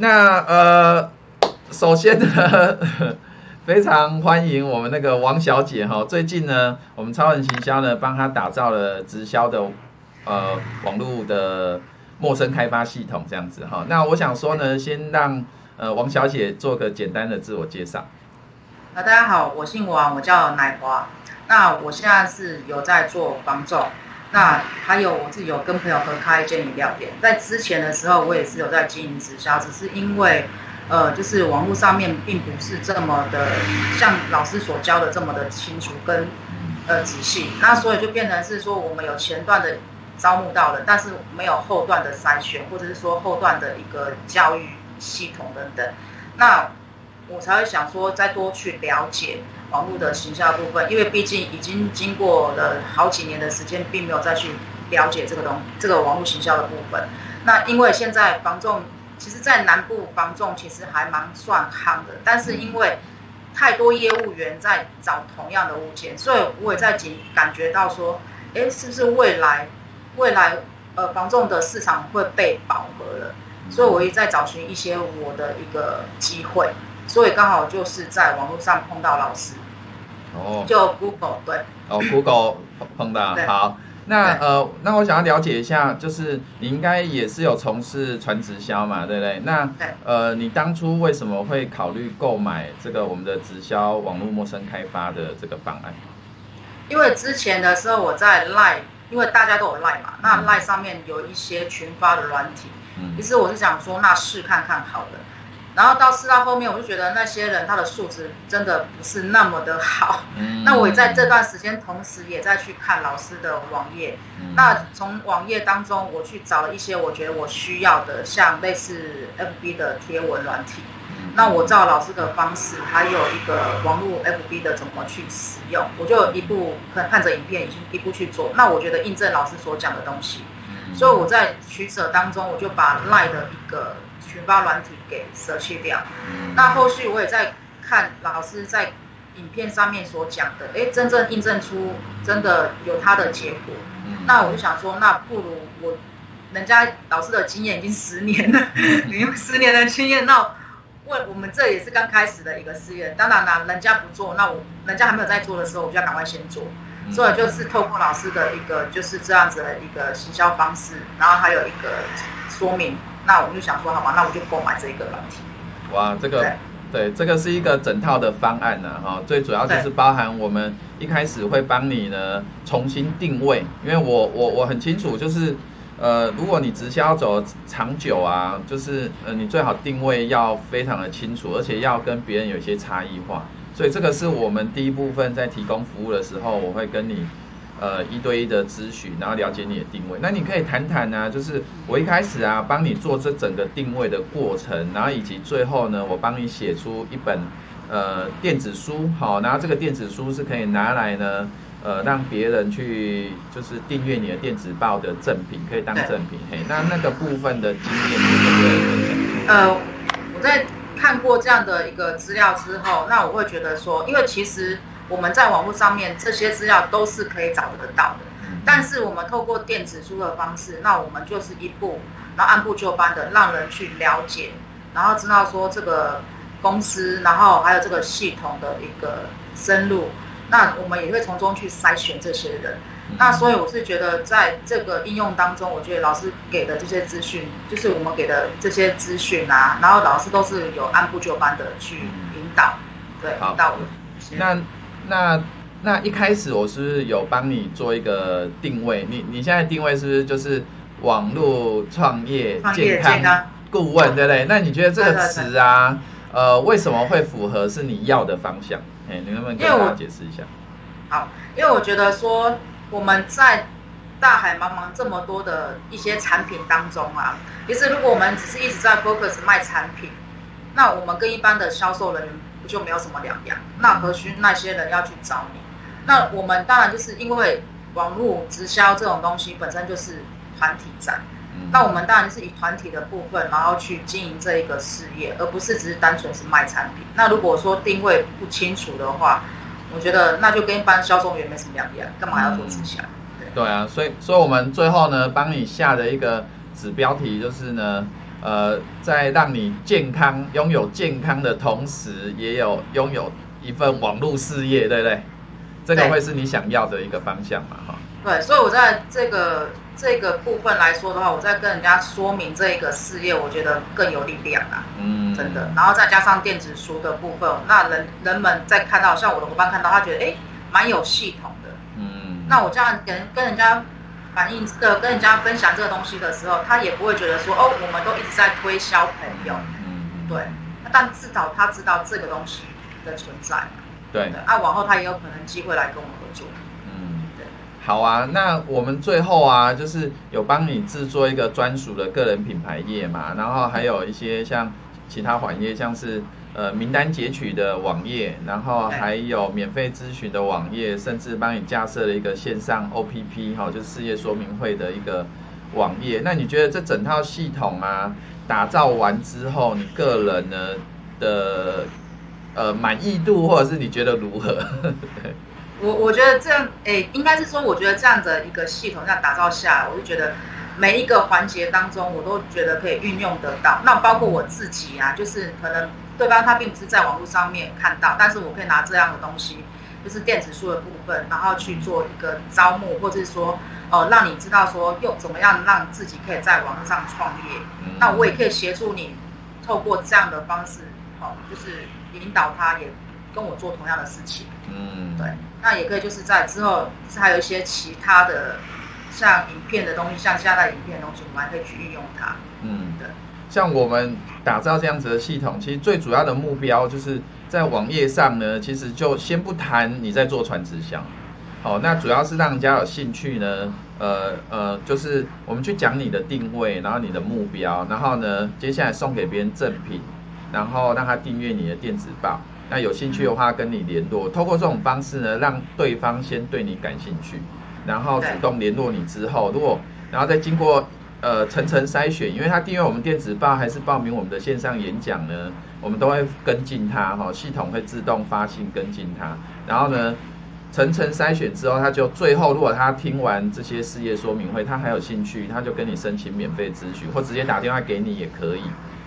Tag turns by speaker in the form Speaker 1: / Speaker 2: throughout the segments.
Speaker 1: 那呃，首先呢，非常欢迎我们那个王小姐哈。最近呢，我们超人行销呢，帮她打造了直销的呃网络的陌生开发系统这样子哈。那我想说呢，先让呃王小姐做个简单的自我介绍。
Speaker 2: 啊，大家好，我姓王，我叫奶华。那我现在是有在做房仲。那还有我自己有跟朋友合开一间饮料店，在之前的时候我也是有在经营直销，只是因为，呃，就是网络上面并不是这么的像老师所教的这么的清楚跟呃仔细，那所以就变成是说我们有前段的招募到了，但是没有后段的筛选，或者是说后段的一个教育系统等等，那我才会想说再多去了解。网络的行销部分，因为毕竟已经经过了好几年的时间，并没有再去了解这个东这个网络行销的部分。那因为现在房仲，其实，在南部房仲其实还蛮算夯的，但是因为太多业务员在找同样的物件，所以我也在感感觉到说，哎，是不是未来未来呃房仲的市场会被饱和了？所以我也在找寻一些我的一个机会。所以刚好就是在网络上碰到老师，哦，就 Google 对，
Speaker 1: 哦 Google 碰到好，那呃那我想要了解一下，就是你应该也是有从事传直销嘛，对不对？那呃你当初为什么会考虑购买这个我们的直销网络陌生开发的这个方案？
Speaker 2: 因为之前的时候我在 Line，因为大家都有 Line 嘛，那 Line 上面有一些群发的软体，嗯，其实我是想说那试看看好了。然后到试到后面，我就觉得那些人他的素质真的不是那么的好。嗯。那我也在这段时间，同时也在去看老师的网页。嗯。那从网页当中，我去找了一些我觉得我需要的，像类似 FB 的贴文软体。嗯。那我照老师的方式，还有一个网络 FB 的怎么去使用，我就一步看看着影片，已经一步去做。那我觉得印证老师所讲的东西。嗯。所以我在取舍当中，我就把 LINE 的一个。群发软体给舍弃掉，那后续我也在看老师在影片上面所讲的，哎，真正印证出真的有他的结果。那我就想说，那不如我，人家老师的经验已经十年了，你用十年的经验，那问我们这也是刚开始的一个试验。当然啦，人家不做，那我人家还没有在做的时候，我就要赶快先做。所以就是透过老师的一个就是这样子的一个行销方式，然后还有一个说明。那我们就想说，好吧，那我就购买这个软体。
Speaker 1: 哇，这个对，对，这个是一个整套的方案呢，哈，最主要就是包含我们一开始会帮你呢重新定位，因为我我我很清楚，就是呃，如果你直销走长久啊，就是呃，你最好定位要非常的清楚，而且要跟别人有一些差异化，所以这个是我们第一部分在提供服务的时候，我会跟你。呃，一对一的咨询，然后了解你的定位。那你可以谈谈呢，就是我一开始啊，帮你做这整个定位的过程，然后以及最后呢，我帮你写出一本呃电子书，好，然后这个电子书是可以拿来呢，呃，让别人去就是订阅你的电子报的赠品，可以当赠品。嘿，那那个部分的经验对不对？
Speaker 2: 呃，我在看过这样的一个资料之后，那我会觉得说，因为其实。我们在网络上面这些资料都是可以找得到的，但是我们透过电子书的方式，那我们就是一步，然后按部就班的让人去了解，然后知道说这个公司，然后还有这个系统的一个深入，那我们也会从中去筛选这些人。那所以我是觉得在这个应用当中，我觉得老师给的这些资讯，就是我们给的这些资讯啊，然后老师都是有按部就班的去引导，对，引导我。
Speaker 1: 那那那一开始我是不是有帮你做一个定位？你你现在定位是不是就是网络创业健康顾问，对不对？那你觉得这个词啊，呃，为什么会符合是你要的方向？哎，你能不能给我解释一下？
Speaker 2: 好，因为我觉得说我们在大海茫茫这么多的一些产品当中啊，其实如果我们只是一直在 focus 卖产品，那我们跟一般的销售人员。就没有什么两样，那何须那些人要去找你？那我们当然就是因为网络直销这种东西本身就是团体战，那我们当然是以团体的部分，然后去经营这一个事业，而不是只是单纯是卖产品。那如果说定位不清楚的话，我觉得那就跟一般销售员没什么两样，干嘛要做直销？对，
Speaker 1: 对啊，所以所以我们最后呢，帮你下的一个指标题就是呢。呃，在让你健康拥有健康的同时，也有拥有一份网络事业，对不对？这个会是你想要的一个方向嘛？哈。
Speaker 2: 对，所以我在这个这个部分来说的话，我在跟人家说明这个事业，我觉得更有力量啊。嗯。真的，然后再加上电子书的部分，那人人们在看到，像我的伙伴看到，他觉得哎，蛮有系统的。嗯。那我这样跟跟人家。反映这个跟人家分享这个东西的时候，他也不会觉得说哦，我们都一直在推销朋友，嗯，对。但至少他知道这个东西的存在，
Speaker 1: 对。
Speaker 2: 啊，往后他也有可能机会来跟我们合作。
Speaker 1: 好啊，那我们最后啊，就是有帮你制作一个专属的个人品牌页嘛，然后还有一些像其他环页，像是。呃，名单截取的网页，然后还有免费咨询的网页，甚至帮你架设了一个线上 OPP 哈，就是事业说明会的一个网页。那你觉得这整套系统啊，打造完之后，你个人呢的呃满意度，或者是你觉得如何？
Speaker 2: 我我觉得这样，哎，应该是说，我觉得这样的一个系统这样打造下来，我就觉得每一个环节当中，我都觉得可以运用得到。那包括我自己啊，就是可能。对方他并不是在网络上面看到，但是我可以拿这样的东西，就是电子书的部分，然后去做一个招募，或者是说，哦、呃，让你知道说用怎么样让自己可以在网上创业。嗯、那我也可以协助你，透过这样的方式，哦，就是引导他也跟我做同样的事情。嗯，对。那也可以就是在之后，是还有一些其他的像影片的东西，像现在影片的东西，我们还可以去运用它。嗯，对。
Speaker 1: 像我们打造这样子的系统，其实最主要的目标就是在网页上呢，其实就先不谈你在做传纸箱，好，那主要是让人家有兴趣呢，呃呃，就是我们去讲你的定位，然后你的目标，然后呢，接下来送给别人赠品，然后让他订阅你的电子报，那有兴趣的话跟你联络，透过这种方式呢，让对方先对你感兴趣，然后主动联络你之后，如果然后再经过。呃，层层筛选，因为他订阅我们电子报还是报名我们的线上演讲呢，我们都会跟进他哈，系统会自动发信跟进他。然后呢，层层筛选之后，他就最后如果他听完这些事业说明会，他还有兴趣，他就跟你申请免费咨询，或直接打电话给你也可以。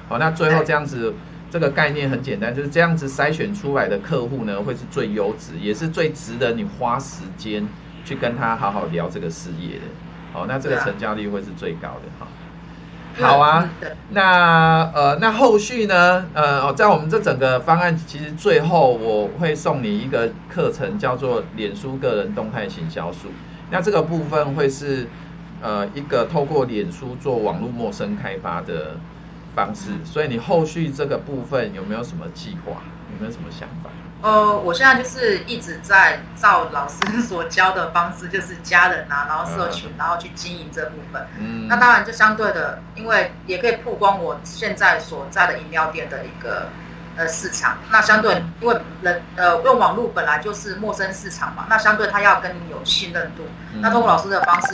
Speaker 1: 好，那最后这样子，这个概念很简单，就是这样子筛选出来的客户呢，会是最优质，也是最值得你花时间去跟他好好聊这个事业的。哦，那这个成交率会是最高的哈。好啊，那呃，那后续呢？呃，在我们这整个方案，其实最后我会送你一个课程，叫做脸书个人动态行销术。那这个部分会是呃一个透过脸书做网络陌生开发的方式。所以你后续这个部分有没有什么计划？有没有什么想法？
Speaker 2: 呃，我现在就是一直在照老师所教的方式，就是家人啊，然后社群，然后去经营这部分。嗯，那当然就相对的，因为也可以曝光我现在所在的饮料店的一个呃市场。那相对，因为人呃用网络本来就是陌生市场嘛，那相对他要跟你有信任度。嗯，那通过老师的方式，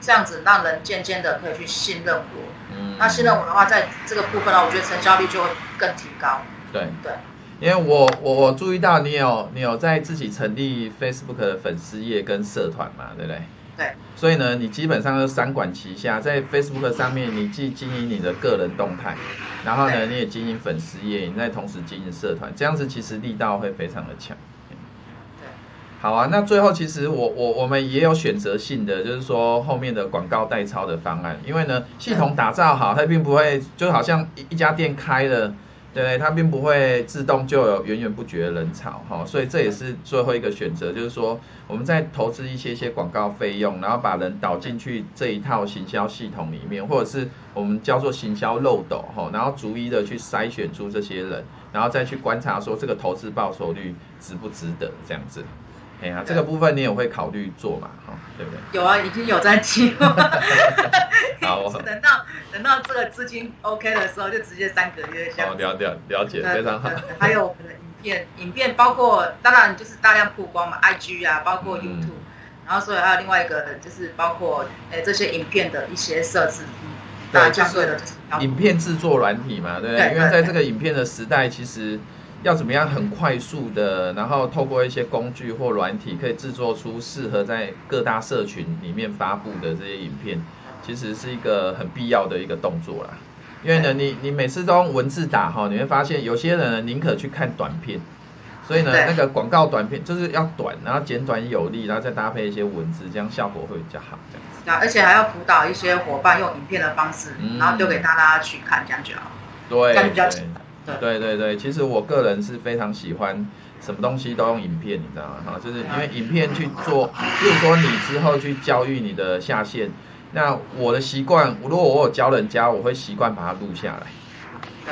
Speaker 2: 这样子让人渐渐的可以去信任我。嗯，那信任我的话，在这个部分呢，我觉得成交率就会更提高。
Speaker 1: 对对。因为我我我注意到你有你有在自己成立 Facebook 的粉丝页跟社团嘛，对不对？
Speaker 2: 对。
Speaker 1: 所以呢，你基本上是三管齐下，在 Facebook 上面，你既经营你的个人动态，然后呢，你也经营粉丝页，你再同时经营社团，这样子其实力道会非常的强。好啊，那最后其实我我我们也有选择性的，就是说后面的广告代抄的方案，因为呢，系统打造好，它并不会就好像一一家店开了。对，它并不会自动就有源源不绝的人潮哈，所以这也是最后一个选择，就是说我们在投资一些些广告费用，然后把人导进去这一套行销系统里面，或者是我们叫做行销漏斗哈，然后逐一的去筛选出这些人，然后再去观察说这个投资报酬率值不值得这样子。哎呀，这个部分你也会考虑做嘛？哈，对不对？
Speaker 2: 有啊，已经有在计划。
Speaker 1: 好，
Speaker 2: 等到等到这个资金 OK 的时候，就直接三个月这样。
Speaker 1: 哦，了了了解，非常好。
Speaker 2: 还有我们的影片，影片包括当然就是大量曝光嘛，IG 啊，包括 YouTube，嗯，然后所以还有另外一个就是包括诶这些影片的一些设置。
Speaker 1: 对，就是影片制作软体嘛，对不对？对，因为在这个影片的时代，其实。要怎么样很快速的，然后透过一些工具或软体，可以制作出适合在各大社群里面发布的这些影片，其实是一个很必要的一个动作啦。因为呢，你你每次都用文字打哈，你会发现有些人呢宁可去看短片，所以呢，那个广告短片就是要短，然后简短有力，然后再搭配一些文字，这样效果会比较好，这样子。
Speaker 2: 而且还要辅导一些伙伴用影片的方式，嗯、然后丢给大家去看，这样就好。
Speaker 1: 对，
Speaker 2: 这样比较
Speaker 1: 对对对，其实我个人是非常喜欢什么东西都用影片，你知道吗？哈，就是因为影片去做，就是说你之后去教育你的下线，那我的习惯，如果我有教人家，我会习惯把它录下来。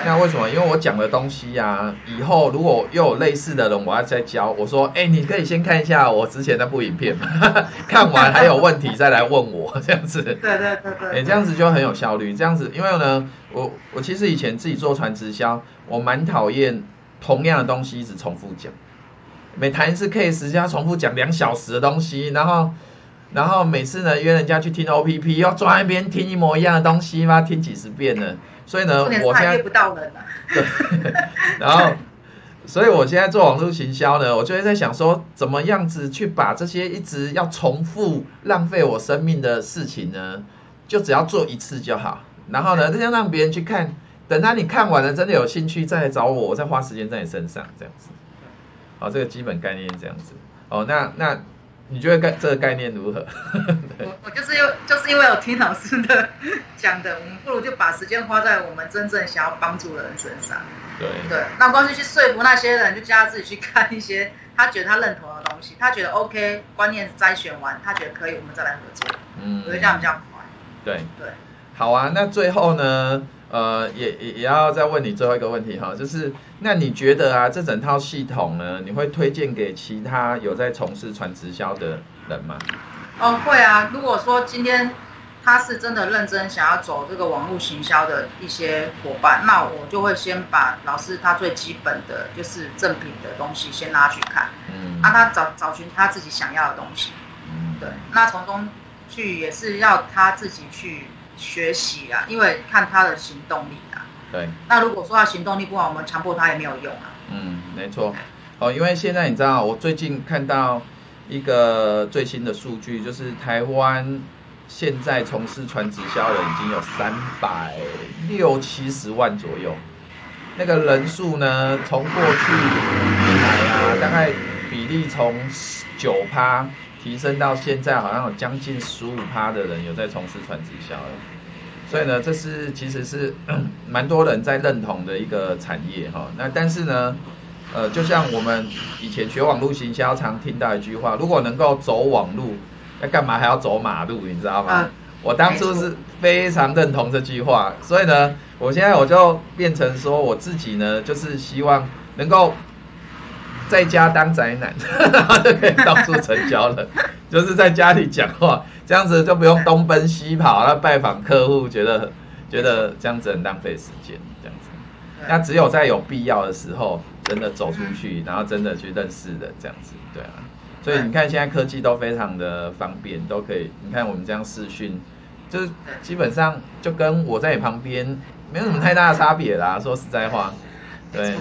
Speaker 1: 那为什么？因为我讲的东西呀、啊，以后如果又有类似的人，我要再教，我说，哎，你可以先看一下我之前那部影片嘛，看完还有问题再来问我，这样子。对
Speaker 2: 对对对。
Speaker 1: 哎，这样子就很有效率。这样子，因为呢，我我其实以前自己做传直销，我蛮讨厌同样的东西一直重复讲，每谈一次 case 就要重复讲两小时的东西，然后然后每次呢约人家去听 OPP，要坐在那边听一模一样的东西吗？听几十遍呢？所以呢，我现在
Speaker 2: 不到人了。
Speaker 1: 对，然后，所以我现在做网络行销呢，我就会在想说，怎么样子去把这些一直要重复浪费我生命的事情呢，就只要做一次就好。然后呢，这样让别人去看，等他你看完了真的有兴趣再来找我，我再花时间在你身上，这样子。好，这个基本概念是这样子。哦，那那。你觉得概这个概念如何？
Speaker 2: 我我就是又就是因为有听老师的讲的，我们不如就把时间花在我们真正想要帮助的人身上。
Speaker 1: 对
Speaker 2: 对，那光是去说服那些人，就叫他自己去看一些他觉得他认同的东西，他觉得 OK，观念筛选完，他觉得可以，我们再来合作。嗯，我觉得这样比较快。
Speaker 1: 对对，好啊，那最后呢？呃，也也也要再问你最后一个问题哈，就是那你觉得啊，这整套系统呢，你会推荐给其他有在从事传直销的人吗？
Speaker 2: 哦，会啊。如果说今天他是真的认真想要走这个网络行销的一些伙伴，那我就会先把老师他最基本的就是正品的东西先拉去看，嗯，让他找找寻他自己想要的东西，嗯，对，那从中去也是要他自己去。学习啊，因为看他的行动力啊。
Speaker 1: 对。
Speaker 2: 那如果说他行动力不好，我们强迫他也没有用啊。
Speaker 1: 嗯，没错。哦，因为现在你知道，我最近看到一个最新的数据，就是台湾现在从事传直销的已经有三百六七十万左右。那个人数呢，从过去以来啊，大概比例从九趴。提升到现在，好像有将近十五趴的人有在从事传直销了，所以呢，这是其实是 蛮多人在认同的一个产业哈。那但是呢，呃，就像我们以前学网络行销常听到一句话，如果能够走网路，那干嘛还要走马路？你知道吗？我当初是非常认同这句话，所以呢，我现在我就变成说我自己呢，就是希望能够。在家当宅男，就可以到处成交了。就是在家里讲话，这样子就不用东奔西跑，那拜访客户，觉得觉得这样子很浪费时间，这样子。那只有在有必要的时候，真的走出去，然后真的去认识的这样子，对啊。所以你看现在科技都非常的方便，都可以。你看我们这样视讯，就是基本上就跟我在你旁边没有什么太大的差别啦。说实在话，对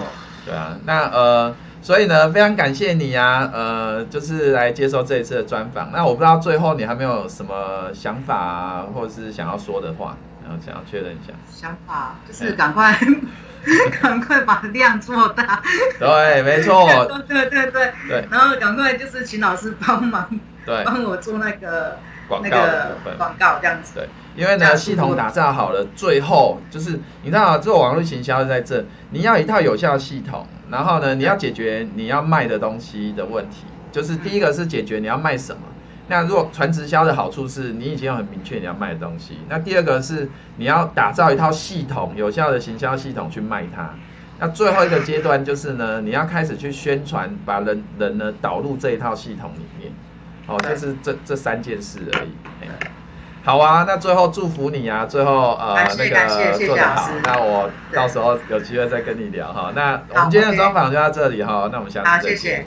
Speaker 1: 对啊。那呃。所以呢，非常感谢你啊，呃，就是来接受这一次的专访。那我不知道最后你还没有什么想法啊，或者是想要说的话，然后想要确认一下。
Speaker 2: 想法就是赶快，赶快把量做大。
Speaker 1: 对，没错。
Speaker 2: 对对对对。然后赶快就是请老师帮忙，对，帮我做那个广告的部分，广告这样子。
Speaker 1: 对，因为呢，系统打造好了，最后就是你知道，做网络行销在这，你要一套有效的系统。然后呢，你要解决你要卖的东西的问题，就是第一个是解决你要卖什么。那如果传直销的好处是你已经有很明确你要卖的东西。那第二个是你要打造一套系统，有效的行销系统去卖它。那最后一个阶段就是呢，你要开始去宣传，把人人呢导入这一套系统里面。哦，就是这这三件事而已。好啊，那最后祝福你啊！最后呃那个做得好，那我到时候有机会再跟你聊哈。那我们今天的专访就到这里哈，那我们下次再见。